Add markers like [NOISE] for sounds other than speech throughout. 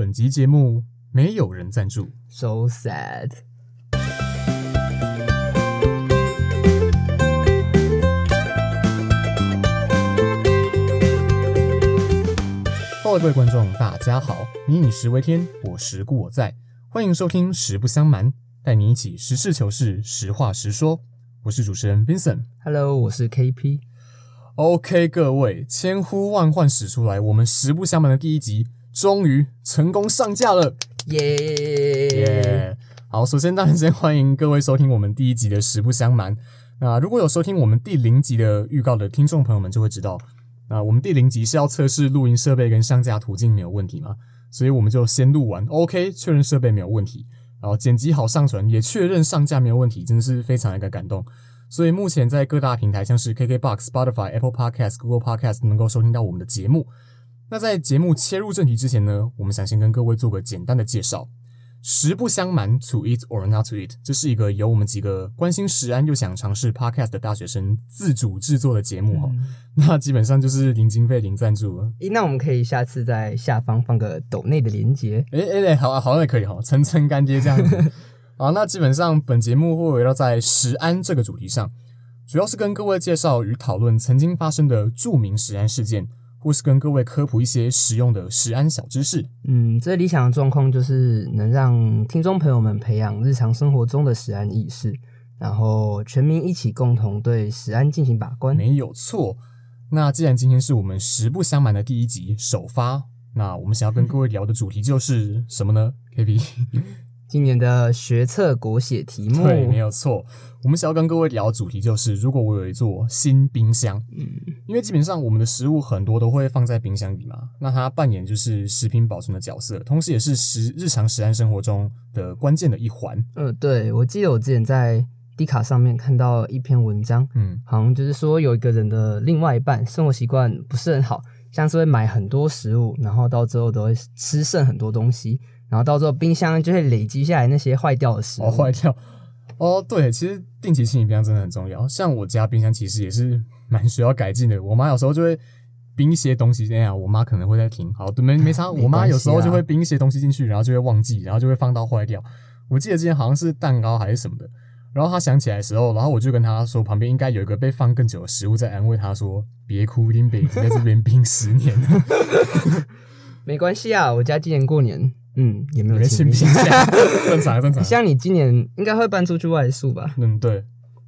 本集节目没有人赞助。So sad。各位观众，大家好！民以食为天，我食故我在，欢迎收听《实不相瞒》，带你一起实事求是，实话实说。我是主持人 Vincent。Hello，我是 KP。OK，各位，千呼万唤始出来，我们《实不相瞒》的第一集终于成功上架了，耶、耶！好，首先当然先欢迎各位收听我们第一集的《实不相瞒》。那如果有收听我们第零集的预告的听众朋友们就会知道，那我们第零集是要测试录音设备跟上架途径没有问题嘛，所以我们就先录完，OK，确认设备没有问题，然后剪辑好上传，也确认上架没有问题，真的是非常的一个感动。所以目前在各大平台，像是 KKBox、Spotify、Apple Podcast、Google Podcast 能够收听到我们的节目。那在节目切入正题之前呢，我们想先跟各位做个简单的介绍。实不相瞒，to eat or not to eat，这是一个由我们几个关心食安又想尝试 podcast 的大学生自主制作的节目哈、[LAUGHS] 那基本上就是零经费、零赞助了。诶那我们可以下次在下方放个抖内的连接。诶诶诶，好啊，好像也可以哈，层层干爹这样子。[LAUGHS] 好，那基本上本节目会围绕在食安这个主题上，主要是跟各位介绍与讨论曾经发生的著名食安事件，或是跟各位科普一些实用的食安小知识。嗯，最理想的状况就是能让听众朋友们培养日常生活中的食安意识，然后全民一起共同对食安进行把关。没有错。那既然今天是我们实不相瞒的第一集首发，那我们想要跟各位聊的主题就是什么呢？K P，今年的学测国写题目，对，没有错。我们想要跟各位聊的主题就是，如果我有一座新冰箱，嗯，因为基本上我们的食物很多都会放在冰箱里嘛，那它扮演就是食品保存的角色，同时也是食日常食安生活中的关键的一环。呃，对，我记得我之前在 D 卡上面看到一篇文章，嗯，好像就是说有一个人的另外一半生活习惯不是很好，像是会买很多食物，然后到最后都会吃剩很多东西，然后到时候冰箱就会累积下来那些坏掉的食物。哦，坏掉。哦，对，其实定期清理冰箱真的很重要。像我家冰箱其实也是蛮需要改进的。我妈有时候就会冰一些东西，那样我妈可能会在停。好，没没差。[LAUGHS] 我妈有时候就会冰一些东西进去，然后就会忘记，然后就会放到坏掉。我记得之前好像是蛋糕还是什么的，然后她想起来的时候，然后我就跟她说，旁边应该有一个被放更久的食物在安慰她说：“别哭，林北在这边冰十年了，[LAUGHS] 没关系啊，我家今年过年，嗯，也没有人信冰箱。正常正常。”像你今年应该会搬出去外宿吧？嗯，对，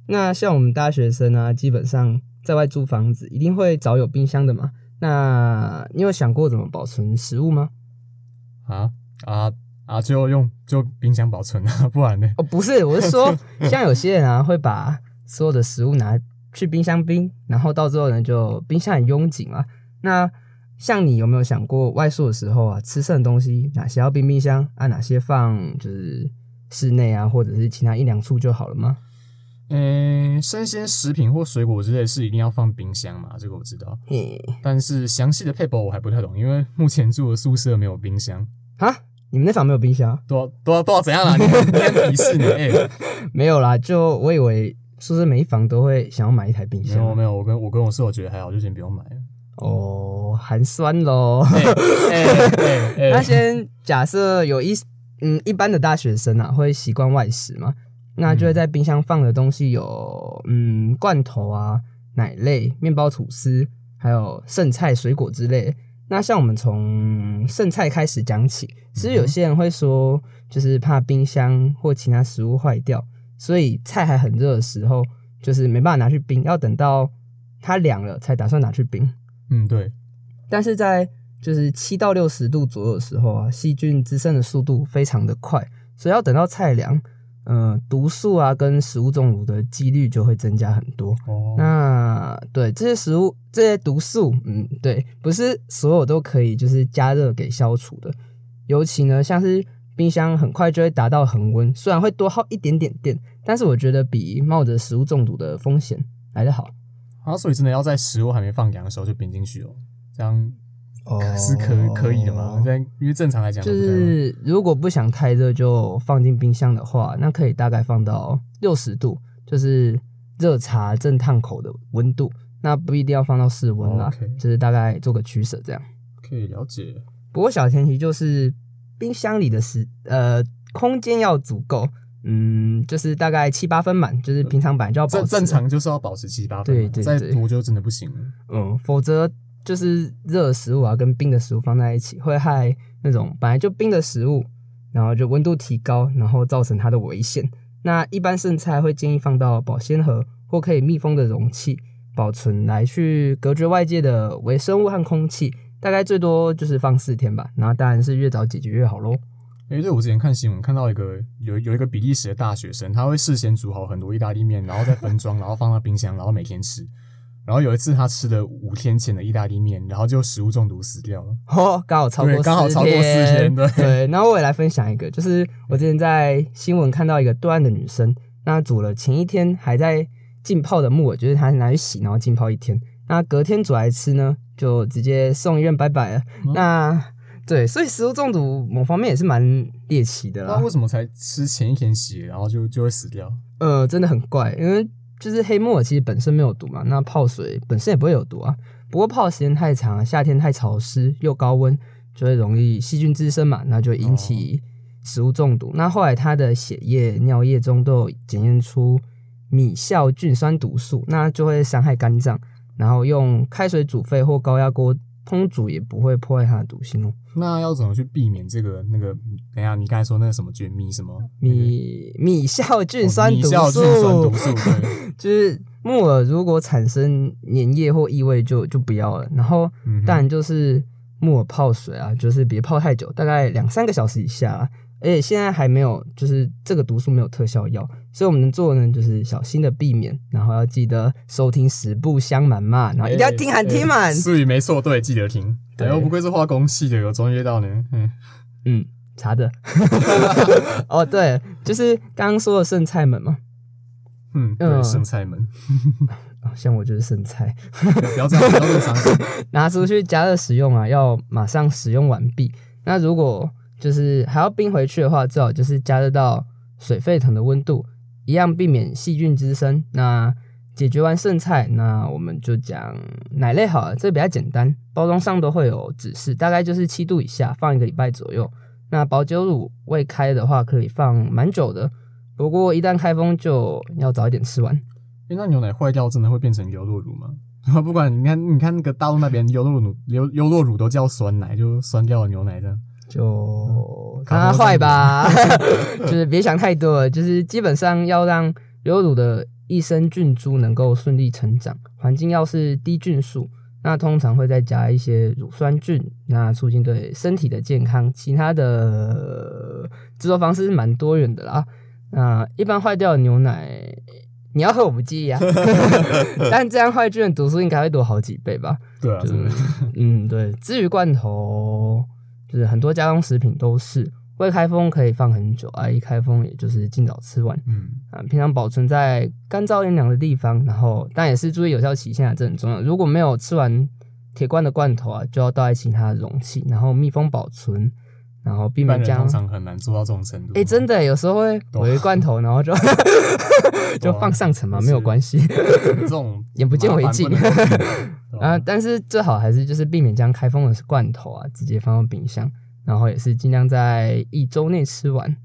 那像我们大学生啊，基本上在外租房子，一定会找有冰箱的嘛。那你有想过怎么保存食物吗？啊啊啊，就用就冰箱保存啊，[LAUGHS] 不然呢？哦，不是，我是说，[LAUGHS] 像有些人啊，会把所有的食物拿去冰箱冰，然后到最后呢，就冰箱很拥挤嘛。那像你有没有想过，外宿的时候啊，吃剩的东西哪些要冰冰箱啊，哪些放就是室内啊，或者是其他一两处就好了吗？嗯，生鲜食品或水果之类是一定要放冰箱嘛，这个我知道。嘿，但是详细的配包我还不太懂，因为目前住的宿舍没有冰箱。啊，你们那房没有冰箱？多少多多少怎样啦？你你很鄙视你？哎、[LAUGHS] 没有啦，就我以为宿舍每一房都会想要买一台冰箱没箱。有没有，我跟我跟我室友觉得还好，就先不用买了。哦，寒酸喽。那哎，先假设有一嗯一般的大学生啊，会习惯外食嘛，那就会在冰箱放的东西有嗯罐头啊、奶类、面包、吐司，还有剩菜、水果之类的。那像我们从剩菜开始讲起，其实有些人会说，就是怕冰箱或其他食物坏掉，所以菜还很热的时候，就是没办法拿去冰，要等到它凉了才打算拿去冰。嗯，对，但是在就是七到六十度左右的时候啊，细菌滋生的速度非常的快，所以要等到菜凉，嗯、毒素啊跟食物中毒的几率就会增加很多。哦，那对这些食物这些毒素，嗯，对，不是所有都可以就是加热给消除的，尤其呢像是冰箱很快就会达到恒温，虽然会多耗一点点电，但是我觉得比冒着食物中毒的风险来得好。啊，所以真的要在食物还没放凉的时候就冰进去哦，这样哦是可可以的吗？这样因为正常来讲就是如果不想太热，就放进冰箱的话，那可以大概放到六十度，就是热茶正烫口的温度。那不一定要放到室温啦哦 OK 就是大概做个取舍这样。可以了解。不过小前提就是冰箱里的时呃空间要足够，嗯，就是大概七八分满，就是平常本来就要保持正正常就是要保持七八分嘛，对对对再多就真的不行了。嗯，否则就是热的食物啊跟冰的食物放在一起，会害那种本来就冰的食物，然后就温度提高，然后造成它的危险。那一般剩菜会建议放到保鲜盒或可以密封的容器保存，来去隔绝外界的微生物和空气。大概最多就是放四天吧，然后当然是越早解决越好喽。诶，对，我之前看新闻看到一个有有一个比利时的大学生，他会事先煮好很多意大利面，然后再分装，然后放到冰箱，然后每天吃。然后有一次他吃了五天前的意大利面，然后就食物中毒死掉了。哦，刚好超过刚好超过四天对对。然后我也来分享一个，就是我之前在新闻看到一个对岸的女生，那煮了前一天还在浸泡的木耳，就是她拿去洗，然后浸泡一天，那隔天煮来吃呢，就直接送医院拜拜了。嗯那对，所以食物中毒某方面也是蛮猎奇的啦那。为什么才吃前一天洗，然后就就会死掉？呃，真的很怪，因为就是黑木耳其实本身没有毒嘛，那泡水本身也不会有毒啊。不过泡时间太长，夏天太潮湿又高温，就会容易细菌滋生嘛，那就会引起食物中毒。那后来他的血液、尿液中都有检验出米酵菌酸毒素，那就会伤害肝脏。然后用开水煮沸或高压锅烹煮也不会破坏它的毒性哦。那要怎么去避免这个那个？等一下，你刚才说那个什么菌米什么米米酵菌哦酸毒素，米酵菌酸毒素，对，[LAUGHS] 就是木耳如果产生粘液或异味就就不要了。然后嗯哼当然就是木耳泡水啊，就是别泡太久，大概两三个小时以下啊。而且现在还没有，就是这个毒素没有特效药，所以我们能做的呢，就是小心的避免，然后要记得收听十步相瞒嘛，然后一定要听喊听满。术语没错，对，记得听。对哎呦，不愧是化工系的，有专业到呢。嗯，嗯，查的。[LAUGHS] 哦，对，就是刚刚说的剩菜们嘛，嗯，对，嗯生菜们，[LAUGHS] 哦像我就是剩菜。不要这样，不要这么伤心。[LAUGHS] 拿出去加热使用啊，要马上使用完毕。那如果就是还要冰回去的话，最好就是加热到水沸腾的温度，一样避免细菌滋生。那解决完剩菜，那我们就讲奶类好了，这个比较简单，包装上都会有指示，大概就是七度以下，放一个礼拜左右。那保酒乳未开的话，可以放蛮久的，不过一旦开封就要早一点吃完。诶那牛奶坏掉真的会变成优酪乳吗？然 [LAUGHS] 后不管你看，你看那个大陆那边优酪乳、优优酪乳都叫酸奶，就酸掉的牛奶这样。就它多坏吧，[LAUGHS] 就是别想太多了，就是基本上要让优乳的益生菌株能够顺利成长，环境要是低菌素，那通常会再加一些乳酸菌，那促进对身体的健康。其他的制作方式是蛮多元的啦。那一般坏掉的牛奶，你要喝我不介意啊，[LAUGHS] 但这样坏菌的毒素应该会多好几倍吧。对啊。嗯，对。至于罐头，就是很多加工食品都是未开封可以放很久啊，一开封也就是尽早吃完嗯，啊。平常保存在干燥阴凉的地方，然后但也是注意有效期限啊，这很重要。如果没有吃完铁罐的罐头啊，就要倒在其他的容器，然后密封保存，然后避免将。人通常很难做到这种程度。哎、真的有时候会围罐头，然后就 [LAUGHS] 就放上层嘛，没有关系。这种眼不见为净啊，但是最好还是就是避免将开封的罐头啊直接放到冰箱，然后也是尽量在一周内吃完。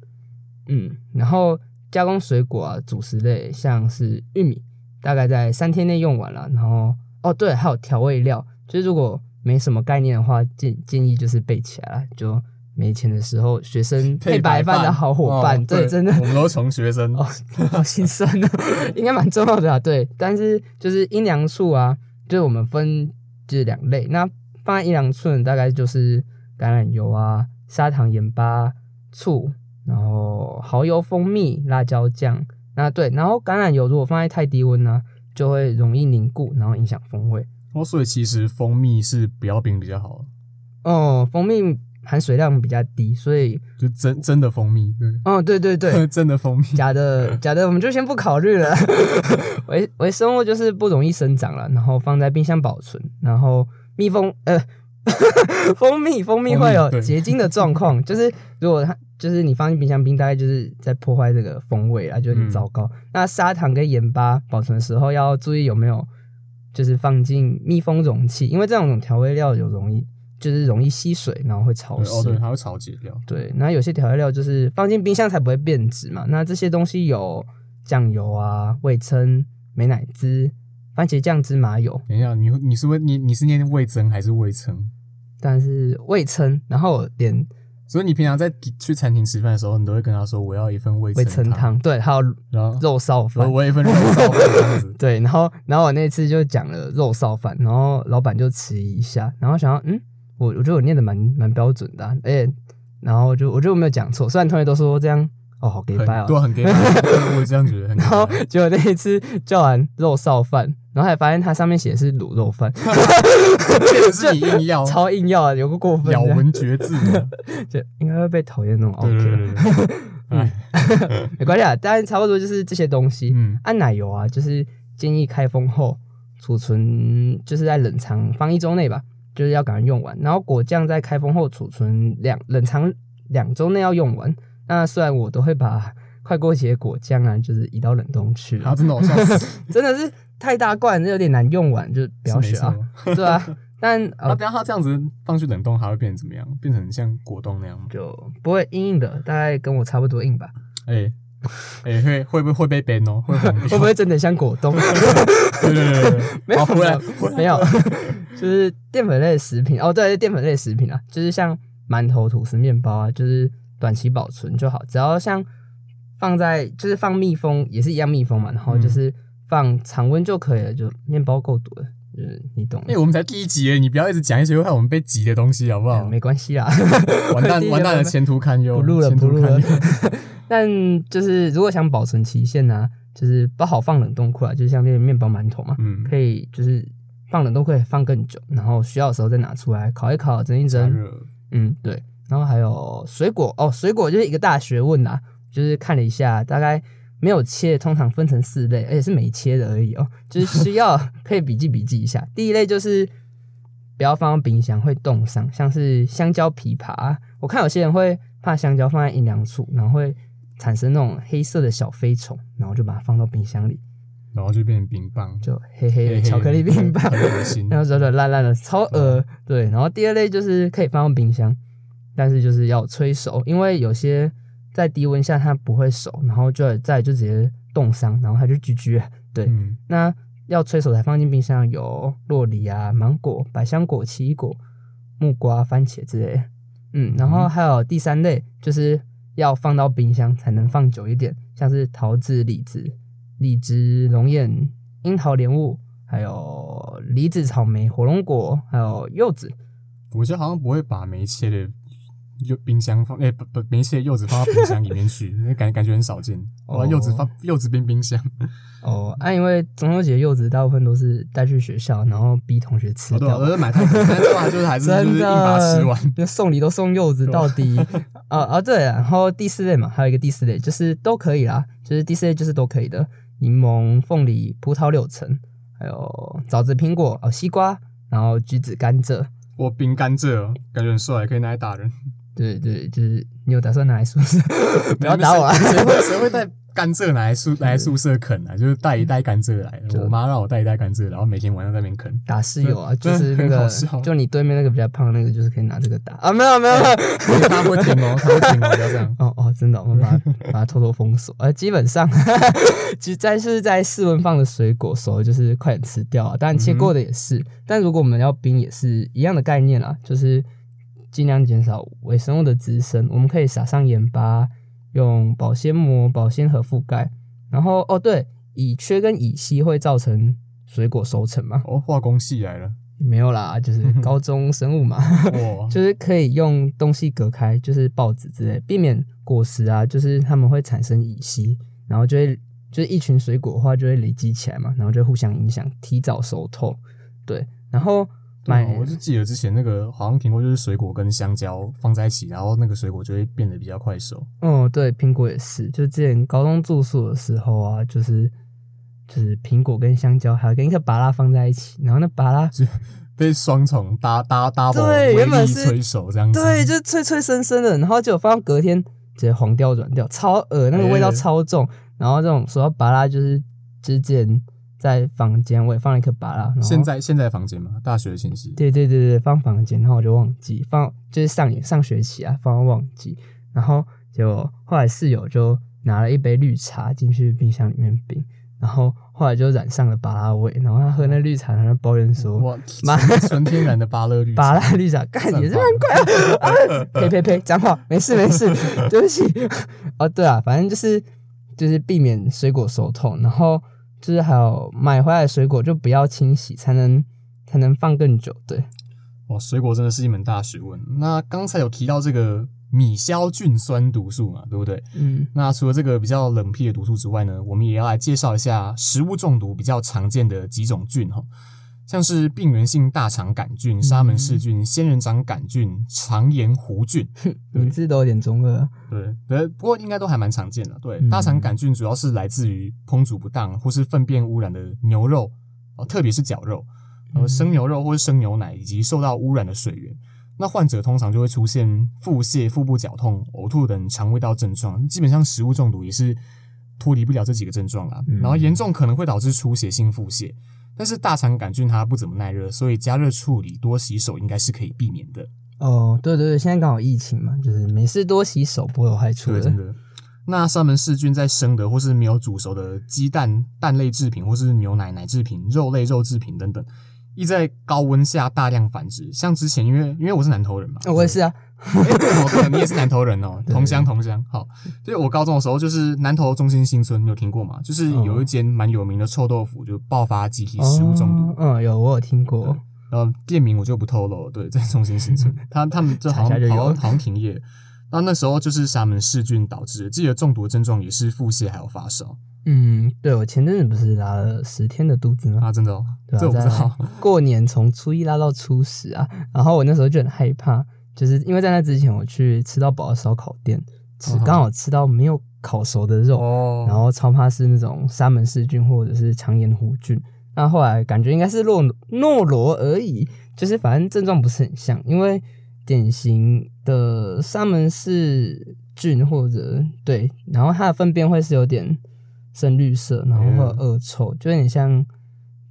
嗯，然后加工水果啊、主食类，像是玉米，大概在三天内用完了。然后哦，对，还有调味料，就是如果没什么概念的话，建建议就是备起来了，就没钱的时候，学生 [LAUGHS] 配白饭的好伙伴，哦对，真的我们都是穷学生。[LAUGHS] 哦，好心酸啊，应该蛮重要的啊。对，但是就是阴凉处啊，就是我们分就是两类，那放在阴凉处的大概就是橄榄油啊、砂糖、盐巴、醋，然后蚝油、蜂蜜、辣椒酱。那对，然后橄榄油如果放在太低温呢、就会容易凝固，然后影响风味。哦，所以其实蜂蜜是不要冰比较好，哦，蜂蜜含水量比较低，所以，就真真的蜂蜜，对，哦，对对对，[LAUGHS] 真的蜂蜜。[LAUGHS] 假的，[LAUGHS] 假的，我们就先不考虑了。微微生物就是不容易生长了，然后放在冰箱保存，然后蜜蜂呃，蜂蜜蜂蜜会有结晶的状况，就是如果它就是你放进冰箱冰，大概就是在破坏这个风味啊，就很糟糕。那砂糖跟盐巴保存的时候要注意有没有就是放进密封容器，因为这种调味料有容易就是容易吸水，然后会潮湿。对哦，对，它会潮解掉。对，那有些调味料就是放进冰箱才不会变质嘛。那这些东西有酱油啊、味噌、美乃滋、番茄酱、芝麻油，等一下，你你是味你你是念味噌还是味噌？但是味噌，然后我点所以你平常在去餐厅吃饭的时候，你都会跟他说我要一份味味噌噌汤，对，还有然后肉臊我饭。我要一份肉臊饭这样子。[LAUGHS] 对，然后然后我那次就讲了肉臊饭，然后老板就迟疑一下，然后想要嗯，我我觉得我念的蛮蛮标准的、啊，而且然后就我觉得我没有讲错，虽然同学都说这样哦好给很掰哦，对，很给白，对我也这样觉得然后。结果那一次叫完肉臊饭，然后还发现它上面写的是卤肉饭，[LAUGHS] 这个是你硬要 [LAUGHS] 超硬要的，有个过分，咬文嚼字，[LAUGHS] 就应该会被讨厌那种 OK，对对对对。哎，没关系啊，但差不多就是这些东西。嗯，按奶油啊，就是建议开封后储存，就是在冷藏放一周内吧，就是要赶快用完。然后果酱在开封后储存两冷藏两周内要用完。那虽然我都会把 [LAUGHS] 快过期的果酱啊，就是移到冷冻去，啊真的好笑死，[LAUGHS] 真的是太大罐，这有点难用完，就不要学啊，错。对啊。[LAUGHS] 但那呃等下它这样子放去冷冻，还会变成怎么样？变成像果冻那样吗？就不会硬硬的，大概跟我差不多硬吧。哎 [LAUGHS] 哎，会会不会会被 ban 哦？会会不会真的像果冻？[LAUGHS] 对对对对，[LAUGHS] 没有回来没有没有，就是淀粉类的食品哦，对，淀粉类的食品啊，就是像馒头、吐司、面包啊，就是短期保存就好，只要像放在就是放密封也是一样密封嘛，然后就是放常温就可以了，就面包够多了，就是你懂的哎，。我们才第一集耶，你不要一直讲一些会害我们被挤的东西，好不好？没关系啊，[LAUGHS] 完蛋 [LAUGHS] 完蛋了，前途堪忧，不录了前途不录了。[LAUGHS] 但就是如果想保存期限呢、就是不好放冷冻库啊，就是像那些面包、馒头嘛，嗯，可以就是放冷冻库放更久，然后需要的时候再拿出来烤一烤、蒸一蒸。嗯，对。然后还有水果哦，水果就是一个大学问啊、就是看了一下，大概没有切，通常分成四类，而且是没切的而已哦，[LAUGHS] 就是需要可以笔记笔记一下。第一类就是不要放到冰箱，会冻伤，像是香蕉、枇杷。我看有些人会怕香蕉放在阴凉处，然后会产生那种黑色的小飞虫，然后就把它放到冰箱里，然后就变成冰棒，就黑黑的 [LAUGHS] 巧克力冰棒。然后软软烂烂的，超恶。对，然后第二类就是可以放到冰箱，但是就是要催熟，因为有些在低温下它不会熟，然后就再就直接冻伤，然后它就焗焗了。[LAUGHS] 对，嗯，那要催熟才放进冰箱有洛梨啊、芒果、百香果、奇异果、木瓜、番茄之类的。嗯，然后还有第三类就是要放到冰箱才能放久一点，像是桃子、李子、荔枝、龙眼、樱桃、莲雾，还有梨子、草莓、火龙果，还有柚子。我觉得好像不会把没切的柚冰箱放，哎、不不，没切柚子放到冰箱里面去，[LAUGHS] 那感感觉很少见。哦把柚子放柚子冰冰箱，[LAUGHS] 哦，啊，因为中秋节柚子大部分都是带去学校，然后逼同学吃哦对啊，掉。我就买太多，但是还就是还是 [LAUGHS] 就真是硬把吃的完。，那送礼都送柚子到底啊啊！对，然后第四类嘛，还有一个第四类就是都可以啦，就是第四类就是都可以的，柠檬、凤梨、葡萄、柳橙，还有枣子、苹果、哦西瓜，然后橘子、甘蔗。我冰甘蔗哦感觉很帅，可以拿来打人。对对，就是你有打算拿来宿舍？[LAUGHS] 不要打我啊！谁谁会谁会带 [LAUGHS] 甘蔗来宿来宿舍啃啊？就是带一袋甘蔗来，我妈让我带一袋甘蔗，然后每天晚上在那边啃。打室友啊，就是那个就你对面那个比较胖那个，就是可以拿这个打啊！没有没有他会听哦，他会停哦，不要这样。哦哦，真的，我们把它把它偷偷封锁。呃，基本上，其实在是在室温放的水果熟，就是快点吃掉啊。当然切过的也是，但如果我们要冰，也是一样的概念啦，就是尽量减少微生物的滋生。我们可以撒上盐巴，用保鲜膜、保鲜盒覆盖。然后哦，对，乙炔跟乙烯会造成水果熟成吗？哦，化工系来了，没有啦，就是 [LAUGHS] 高中生物嘛。哇，[LAUGHS] 就是可以用东西隔开，就是报纸之类，避免果实啊，就是它们会产生乙烯，然后就会就是一群水果的话就会累积起来嘛，然后就会互相影响，提早熟透。对，然后买、对啊我就记得之前那个好像听过，就是水果跟香蕉放在一起，然后那个水果就会变得比较快熟。哦，对，苹果也是，就之前高中住宿的时候啊，就是就是苹果跟香蕉还有跟一个芭拉放在一起，然后那芭拉被双重搭搭 double 对原本是催熟这样子。对，就是脆脆生生的，然后结果放到隔天直接黄掉软掉，超恶，那个味道哎超重。然后这种说到芭拉，就是之前在房间我也放了一颗芭拉，然后现在现在房间嘛，大学的寝室。对对对对，放房间，然后我就忘记放，就是上上学期啊，放到忘记，然后结果后来室友就拿了一杯绿茶进去冰箱里面冰，然后后来就染上了芭拉味，然后他喝那绿茶，他就抱怨说哇，[LAUGHS] 妈纯纯天然的芭乐绿茶，芭拉绿茶，干也是蛮怪啊！啊 [LAUGHS] 呸呸呸，讲话，没事没事，对不起。哦，对啊，反正就是就是避免水果熟透，然后就是还有买回来的水果就不要清洗，才能才能放更久。对，哇，水果真的是一门大学问。那刚才有提到这个米硝菌酸毒素嘛，对不对？嗯那除了这个比较冷僻的毒素之外呢，我们也要来介绍一下食物中毒比较常见的几种菌哈，像是病原性大肠杆菌、沙门氏菌、仙人掌杆菌、肠炎弧菌。[LAUGHS] 名字都有点中二。对，对，不过应该都还蛮常见的。对，嗯大肠杆菌主要是来自于烹煮不当或是粪便污染的牛肉哦，特别是绞肉、呃生牛肉或是生牛奶以及受到污染的水源。那患者通常就会出现腹泻、腹部绞痛、呕吐等肠胃道症状，基本上食物中毒也是脱离不了这几个症状啦。嗯然后严重可能会导致出血性腹泻，但是大肠杆菌它不怎么耐热，所以加热处理、多洗手应该是可以避免的。哦，对对对，现在刚好疫情嘛，就是没事多洗手不会有害处对，的真。的。那沙门氏菌在生的或是没有煮熟的鸡蛋、蛋类制品，或是牛奶、奶制品、肉类、肉制品等等，易在高温下大量繁殖。像之前因为因为我是南投人嘛，哦我也是啊，哎对你也是南投人哦，[LAUGHS] 同乡同乡。好，所以我高中的时候就是南投中心新村，你有听过吗？就是有一间蛮有名的臭豆腐，就爆发集体食物中毒。哦嗯，有我有听过。然后店名我就不透露了，对，在中心新村，[LAUGHS] 他他们就好像好像好像停业了。那那时候就是沙门氏菌导致自己的中毒症状也是腹泻还有发烧嗯，对我前阵子不是拉了十天的肚子吗？啊，真的哦，对啊，这我不知道。在过年从初一拉到初十啊，然后我那时候就很害怕，就是因为在那之前我去吃到饱的烧烤店，吃嗯哼。刚好吃到没有烤熟的肉，哦。然后超怕是那种沙门氏菌或者是肠炎弧菌。那后来感觉应该是诺诺罗而已，就是反正症状不是很像，因为典型的沙门氏菌或者对，然后它的粪便会是有点深绿色，然后会有恶臭，就有点像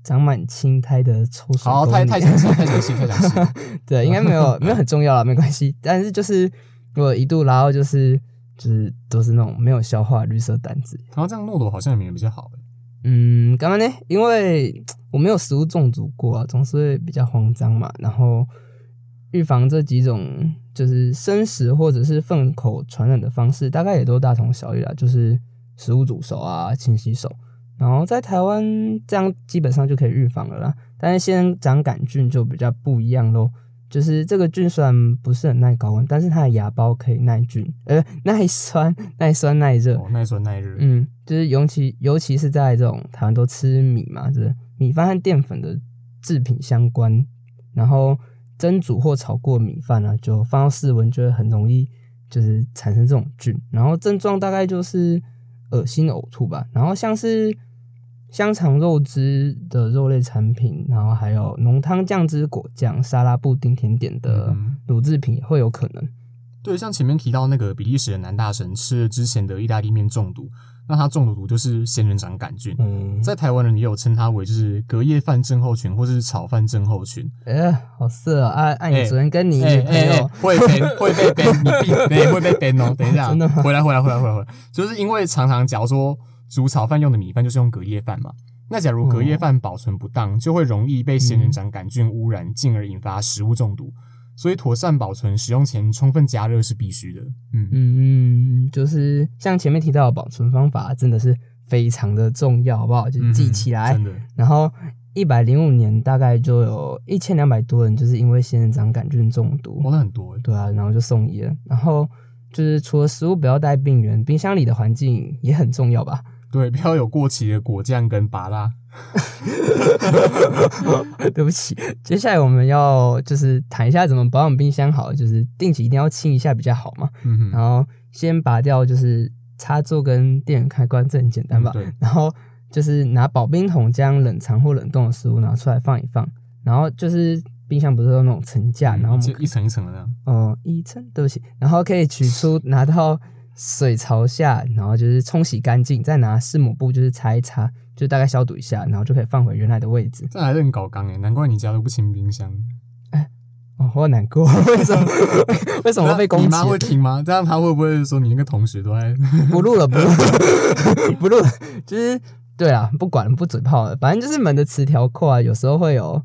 长满青苔的臭水好，太太详细，太详细，太详细。[LAUGHS] 对，应该没有 [LAUGHS] 没有很重要了，没关系。但是就是我一度拉到就是就是都是那种没有消化的绿色胆子。然后这样诺罗好像也比较好欸嗯，干嘛呢？因为我没有食物中毒过啊，总是会比较慌张嘛。然后预防这几种就是生食或者是粪口传染的方式，大概也都大同小异啦，就是食物煮熟啊，勤洗手。然后在台湾这样基本上就可以预防了啦。但是仙人掌杆菌就比较不一样咯，就是这个菌虽然不是很耐高温，但是它的芽孢可以耐菌，呃，[LAUGHS] 耐酸、耐酸、耐热。哦，耐酸耐热。嗯，就是尤其尤其是在这种台湾都吃米嘛，就是米饭和淀粉的制品相关，然后蒸煮或炒过米饭呢、就放到室温就会很容易就是产生这种菌，然后症状大概就是恶心呕吐吧，然后像是香肠肉汁的肉类产品，然后还有浓汤酱汁果酱、沙拉布丁甜点的嗯乳制品也会有可能。对，像前面提到那个比利时的男大神吃了之前的意大利面中毒，那他中毒就是仙人掌杆菌。嗯，在台湾人也有称它为就是隔夜饭症候群或是炒饭症候群。哎、好色啊！啊，啊你哎昨天跟你哎女朋友、哎哎会被会被 ban，你闭对 [LAUGHS] 会被 ban 哦。等一下，真的吗回来回来回来回来回来，就是因为常常假如说煮炒饭用的米饭就是用隔夜饭嘛，那假如隔夜饭保存不当，就会容易被仙人掌杆菌污染，进而引发食物中毒。所以妥善保存，使用前充分加热是必须的。嗯，嗯嗯，就是像前面提到的保存方法，真的是非常的重要，好不好？就是记起来。嗯真的。然后一百零五年大概就有一千两百多人就是因为仙人掌杆菌中毒，哦，那很多欸对啊，然后就送医了。然后就是除了食物不要带病源，冰箱里的环境也很重要吧？对，不要有过期的果酱跟拔拉。对不起，接下来我们要就是谈一下怎么保养冰箱好，就是定期一定要清一下比较好嘛。嗯哼，然后先拔掉就是插座跟电源开关，这很简单吧？然后就是拿保冰桶将冷藏或冷冻的食物拿出来放一放，然后就是冰箱不是有那种层架，然后就一层一层的这样。嗯、一层，对不起，然后可以取出拿到水朝下，然后就是冲洗干净，再拿湿抹布就是擦一擦，就大概消毒一下，然后就可以放回原来的位置。这还是很搞刚诶，难怪你家都不清冰箱。哦，我好难过，[LAUGHS] 为什么？[LAUGHS] 为什么会被攻击？你妈会听吗？这样她会不会说你那个同学都在？不录了，不录，不录了。就是对啊，不管了，不嘴炮了。反正就是门的磁条扣啊，有时候会有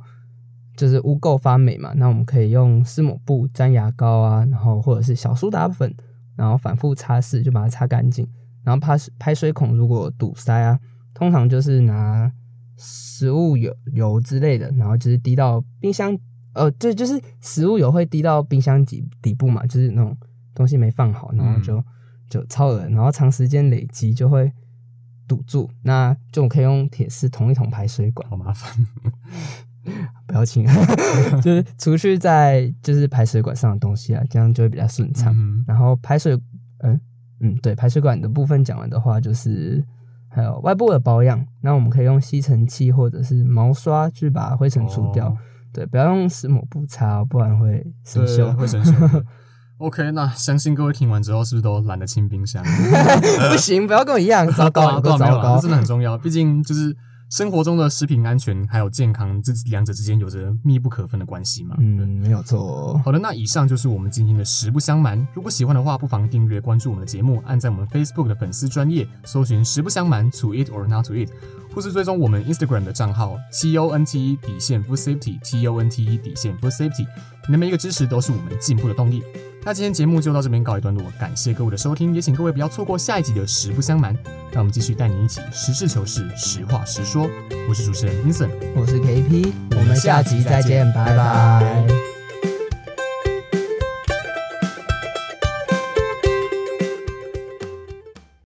就是污垢发霉嘛。那我们可以用湿抹布、粘牙膏啊，然后或者是小苏打粉，然后反复擦拭，就把它擦干净。然后排排水孔如果堵塞啊，通常就是拿食物油油之类的，然后就是滴到冰箱。呃，对，就是食物油会滴到冰箱底底部嘛，就是那种东西没放好，然后就就超恶然后长时间累积就会堵住，那就可以用铁丝捅一捅排水管，好麻烦，[LAUGHS] 不要亲，[LAUGHS] 就是除去在就是排水管上的东西啊，这样就会比较顺畅。然后排水，嗯嗯，对，排水管的部分讲完的话，就是还有外部的保养，那我们可以用吸尘器或者是毛刷去把灰尘除掉。对，不要用湿抹布擦，不然会生锈，会生锈。[LAUGHS] OK，那相信各位听完之后，是不是都懒得清冰箱？不行，不要跟我一样，糟糕，糟糕，真的很重要。毕竟就是。生活中的食品安全还有健康，这两者之间有着密不可分的关系嘛？嗯，没有错。好的，那以上就是我们今天的实不相瞒。如果喜欢的话，不妨订阅关注我们的节目，按在我们 Facebook 的粉丝专业搜寻“实不相瞒 ”，to it or not to it，或是追踪我们 Instagram 的账号 T O N T E 底线 Food Safety T O N T E 底线 Food Safety，你的每一个支持都是我们进步的动力。那今天节目就到这边告一段落，感谢各位的收听，也请各位不要错过下一集的实不相瞒。让我们继续带你一起实事求是、实话实说。我是主持人 Vincent，我是 KP，我们下集再见，拜拜。